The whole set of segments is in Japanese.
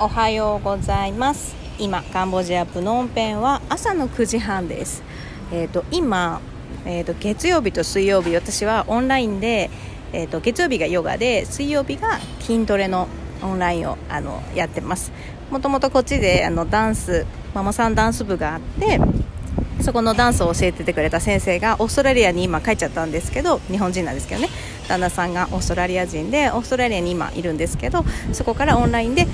おはようございます。今カンボジアプノンペンは朝の9時半です。えっ、ー、と今えーと、月曜日と水曜日私はオンラインで、えーと、月曜日がヨガで水曜日が筋トレのオンラインをあのやってます。もともとこっちであのダンスママさんダンス部があってそこのダンスを教えててくれた先生がオーストラリアに今帰っちゃったんですけど日本人なんですけどね。旦那さんがオーストラリア人でオーストラリアに今いるんですけどそこからオンラインで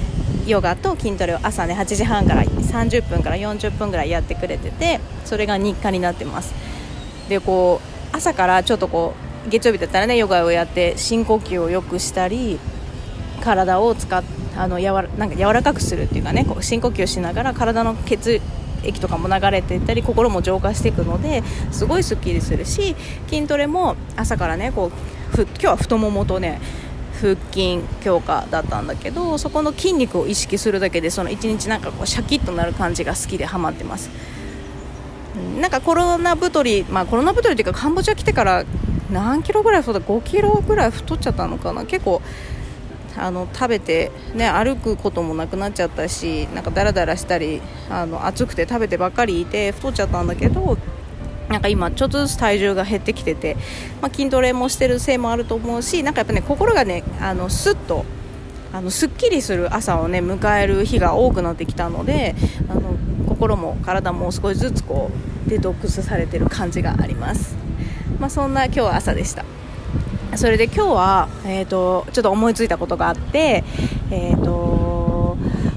ヨガと筋トレを朝ね8時半から30分から40分ぐらいやってくれててそれが日課になってます。でこう朝からちょっとこう月曜日だったらねヨガをやって深呼吸をよくしたり体を使っあのやわなんか柔らかくするっていうかねこう深呼吸しながら体の血液とかも流れていったり心も浄化していくのですごいすっきりするし筋トレも朝からねこうふ今日は太ももとね腹筋強化だったんだけどそこの筋肉を意識するだけでその1日なんかこうシャキッとなる感じが好きでハマってます。なんかコロナ太り、まあ、コロナ太りっていうかカンボジア来てから何キロぐらい太った5キロぐらい太っちゃったのかな。結構あの食べて、ね、歩くこともなくなっちゃったしなんかダラダラしたりあの暑くて食べてばっかりいて太っちゃったんだけどなんか今ちょっとずつ体重が減ってきてて、まあ、筋トレもしてるせいもあると思うしなんかやっぱね心がねあのスッとあのすっきりする朝をね迎える日が多くなってきたのであの心も体も少しずつこうデトックスされてる感じがあります、まあ、そんな今日は朝でした。それで今日は、えーと、ちょっと思いついたことがあって、えーと、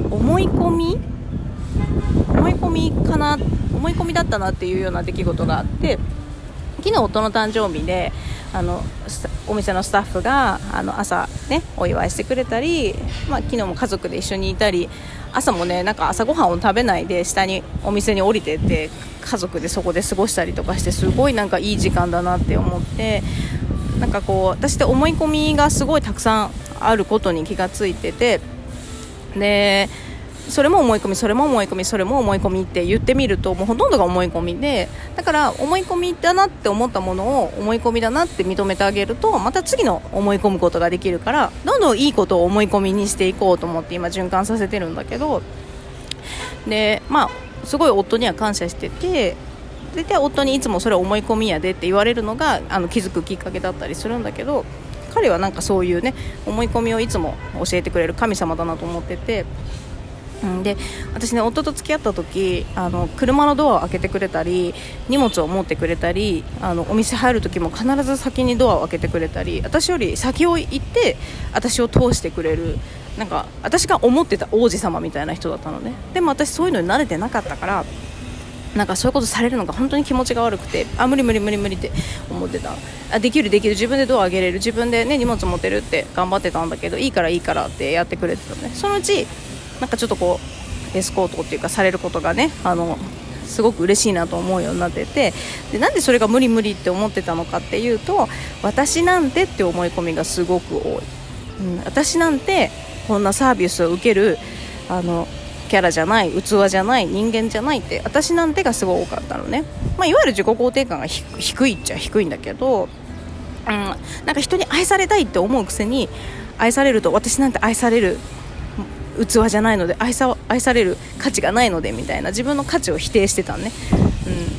思い込み思い込みかな思い込みだったなっていうような出来事があって昨日夫の誕生日であのお店のスタッフがあの朝、ね、お祝いしてくれたり、まあ、昨日も家族で一緒にいたり朝もねなんか朝ごはんを食べないで下にお店に降りてって家族でそこで過ごしたりとかしてすごいなんかいい時間だなって思ってなんかこう私って思い込みがすごいたくさんあることに気がついててでそれも思い込みそれも思い込みそれも思い込みって言ってみるともうほとんどが思い込みでだから思い込みだなって思ったものを思い込みだなって認めてあげるとまた次の思い込むことができるからどんどんいいことを思い込みにしていこうと思って今循環させてるんだけどでまあすごい夫には感謝しててで夫にいつもそれ思い込みやでって言われるのがあの気づくきっかけだったりするんだけど彼はなんかそういうね思い込みをいつも教えてくれる神様だなと思ってて。うん、で私ね夫と付き合った時あの車のドアを開けてくれたり荷物を持ってくれたりあのお店入る時も必ず先にドアを開けてくれたり私より先を行って私を通してくれるなんか私が思ってた王子様みたいな人だったのね。でも私そういうのに慣れてなかったからなんかそういうことされるのが本当に気持ちが悪くてあ無理無理無理無理って思ってた。あできるできる。自分でドア上げれる。自分で、ね、荷物持てるって頑張ってたんだけどいいからいいからってやってくれてたのね。そのうちなんかちょっとこうエスコートっていうかされることがねあのすごく嬉しいなと思うようになっててでなんでそれが無理無理って思ってたのかっていうと私なんてって思い込みがすごく多い、うん、私なんてこんなサービスを受けるあのキャラじゃない器じゃない人間じゃないって私なんてがすごい多かったのね、まあ、いわゆる自己肯定感が低いっちゃ低いんだけど、うん、なんか人に愛されたいって思うくせに愛されると私なんて愛される器じゃないので愛さ愛される価値がないのでみたいな自分の価値を否定してたんね、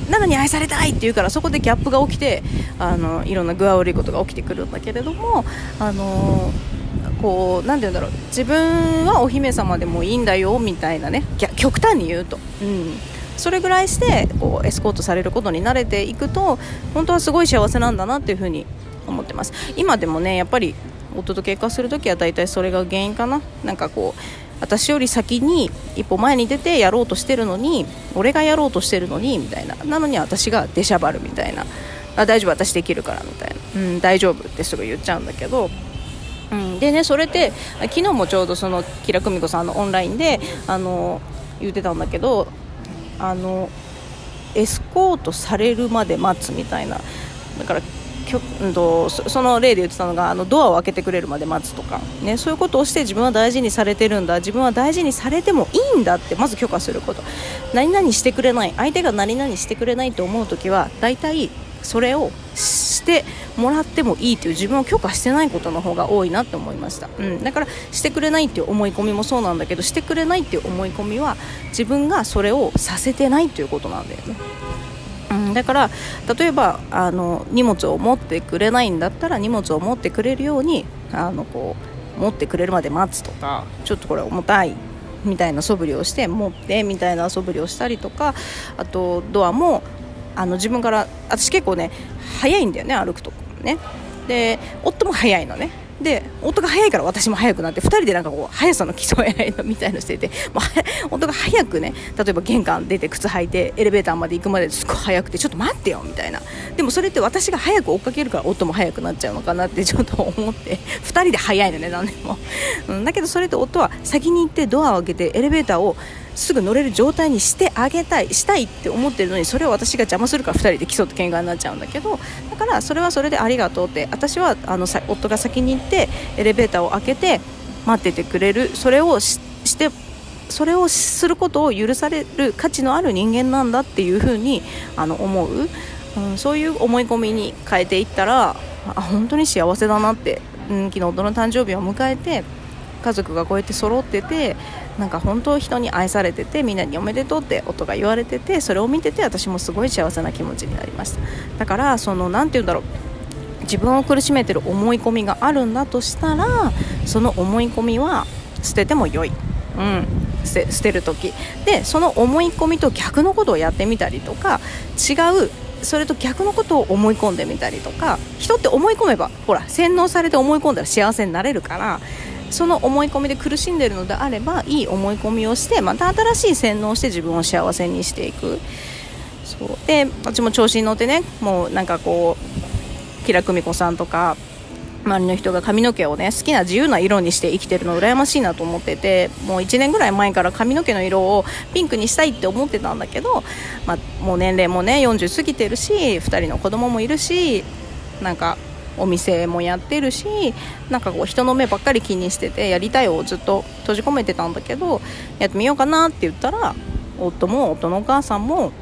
うん、なのに愛されたいって言うからそこでギャップが起きてあのいろんな具合悪いことが起きてくるんだけれどもあのこう何て言うんだろう。自分はお姫様でもいいんだよみたいなね。極端に言うと、うん、それぐらいしてこうエスコートされることに慣れていくと本当はすごい幸せなんだなっていうふうに思ってます。今でもねやっぱり夫と結婚する時は大体それが原因かな。なんかこう私より先に一歩前に出てやろうとしてるのに俺がやろうとしてるのにみたいな。なのに私が出しゃばるみたいな。あ大丈夫私できるからみたいな、うん、大丈夫ってすぐ言っちゃうんだけど。うん、でねそれって昨日もちょうどそのキラ久美子さんのオンラインであの言ってたんだけどあのエスコートされるまで待つみたいな。だからきょ、んと、その例で言ってたのがあのドアを開けてくれるまで待つとか、ね、そういうことをして自分は大事にされてるんだ。自分は大事にされてもいいんだってまず許可すること。何々してくれない。相手が何々してくれないと思う時は大体それをししてもらってもいいという自分を許可してないことの方が多いなって思いました、うん、だからしてくれないっていう思い込みもそうなんだけどしてくれないっていう思い込みは自分がそれをさせてないということなんだよね。うん、だから例えばあの荷物を持ってくれないんだったら荷物を持ってくれるようにあのこう持ってくれるまで待つと。かちょっとこれ重たいみたいな素振りをして持ってみたいな素振りをしたりとかあとドアもあの自分から私結構ね早いんだよね歩くとね。で夫も早いのねで夫が早いから私も早くなって2人でなんかこう速さの競い合いのみたいのしててもう夫が早くね例えば玄関出て靴履いてエレベーターまで行くまですごい早くてちょっと待ってよみたいな。でもそれって私が早く追っかけるから夫も早くなっちゃうのかなってちょっと思って2人で早いのね何でも、うん、だけどそれって夫は先に行ってドアを開けてエレベーターをすぐ乗れる状態にしてあげたいしたいって思ってるのにそれを私が邪魔するから2人で競って喧嘩になっちゃうんだけどだからそれはそれでありがとうって私はあの夫が先に行ってエレベーターを開けて待っててくれるそれをしてそれをすることを許される価値のある人間なんだっていうふうにあの思う、うん、そういう思い込みに変えていったらあ本当に幸せだなって、うん、昨日夫の誕生日を迎えて家族がこうやって揃っててなんか本当人に愛されててみんなにおめでとうって音が言われててそれを見てて私もすごい幸せな気持ちになりました。だからその何て言うんだろう。自分を苦しめてる思い込みがあるんだとしたらその思い込みは捨てても良い、うん、捨て捨てる時。でその思い込みと逆のことをやってみたりとか違うそれと逆のことを思い込んでみたりとか人って思い込めばほら洗脳されて思い込んだら幸せになれるからその思い込みで苦しんでいるのであればいい思い込みをしてまた新しい洗脳をして自分を幸せにしていく。そう。で私も調子に乗ってねもうなんかこう吉良久美子さんとか周りの人が髪の毛をね好きな自由な色にして生きてるの羨ましいなと思っててもう1年ぐらい前から髪の毛の色をピンクにしたいって思ってたんだけど、まあ、もう年齢もね40過ぎてるし2人の子供もいるしなんかお店もやってるしなんかこう人の目ばっかり気にしててやりたいをずっと閉じ込めてたんだけどやってみようかなって言ったら夫も夫のお母さんも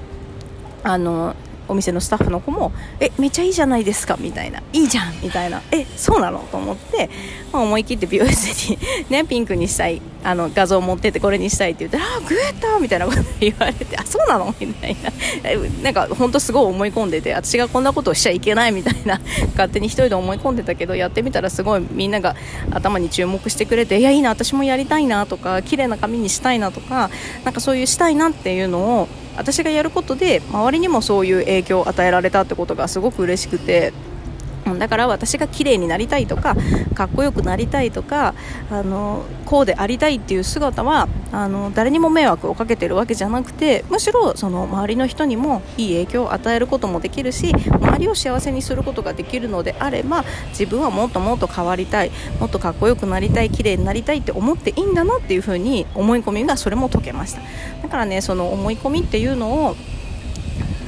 あのお店のスタッフの子も「えめっちゃいいじゃないですか」みたいな「いいじゃん」みたいな「えそうなの?」と思って、まあ、思い切って美容室に、ね、ピンクにしたい。あの画像を持ってってこれにしたいって言ったら「あグーッタ!」みたいなこと言われて「あそうなの? 」みたいな なんか本当すごい思い込んでて私がこんなことをしちゃいけないみたいな勝手に1人で思い込んでたけどやってみたらすごいみんなが頭に注目してくれて「いやいいな私もやりたいな」とか「綺麗な髪にしたいな」とかなんかそういうしたいなっていうのを私がやることで周りにもそういう影響を与えられたってことがすごく嬉しくてだから私が綺麗になりたいとかかっこよくなりたいとかあのこうでありたいっていう姿はあの誰にも迷惑をかけてるわけじゃなくてむしろその周りの人にもいい影響を与えることもできるし周りを幸せにすることができるのであれば自分はもっともっと変わりたいもっとかっこよくなりたい綺麗になりたいって思っていいんだなっていうふうに思い込みがそれも解けました。だからねその思い込みっていうのを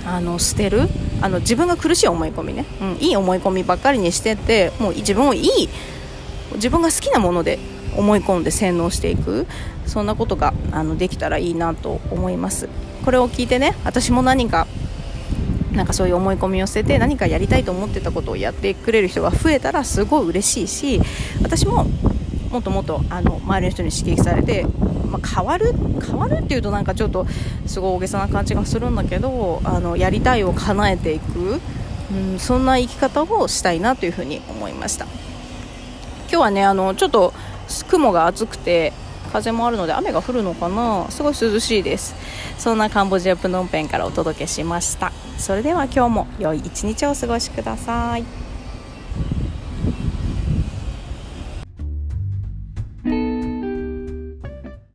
あの捨てるあの自分が苦しい思い込みね、うん、いい思い込みばっかりにしてってもう自分をいい自分が好きなもので思い込んで洗脳していく。そんなことがあのできたらいいなと思います。これを聞いてね私も何かなんかそういう思い込みを捨てて何かやりたいと思ってたことをやってくれる人が増えたらすごい嬉しいし私ももっともっとあの周りの人に刺激されてまあ、変わる変わるっていうとなんかちょっとすごい大げさな感じがするんだけどあのやりたいを叶えていく、うん、そんな生き方をしたいなというふうに思いました。今日はねあのちょっと雲が厚くて風もあるので雨が降るのかな？すごい涼しいです。そんなカンボジアプノンペンからお届けしました。それでは今日も良い一日をお過ごしください。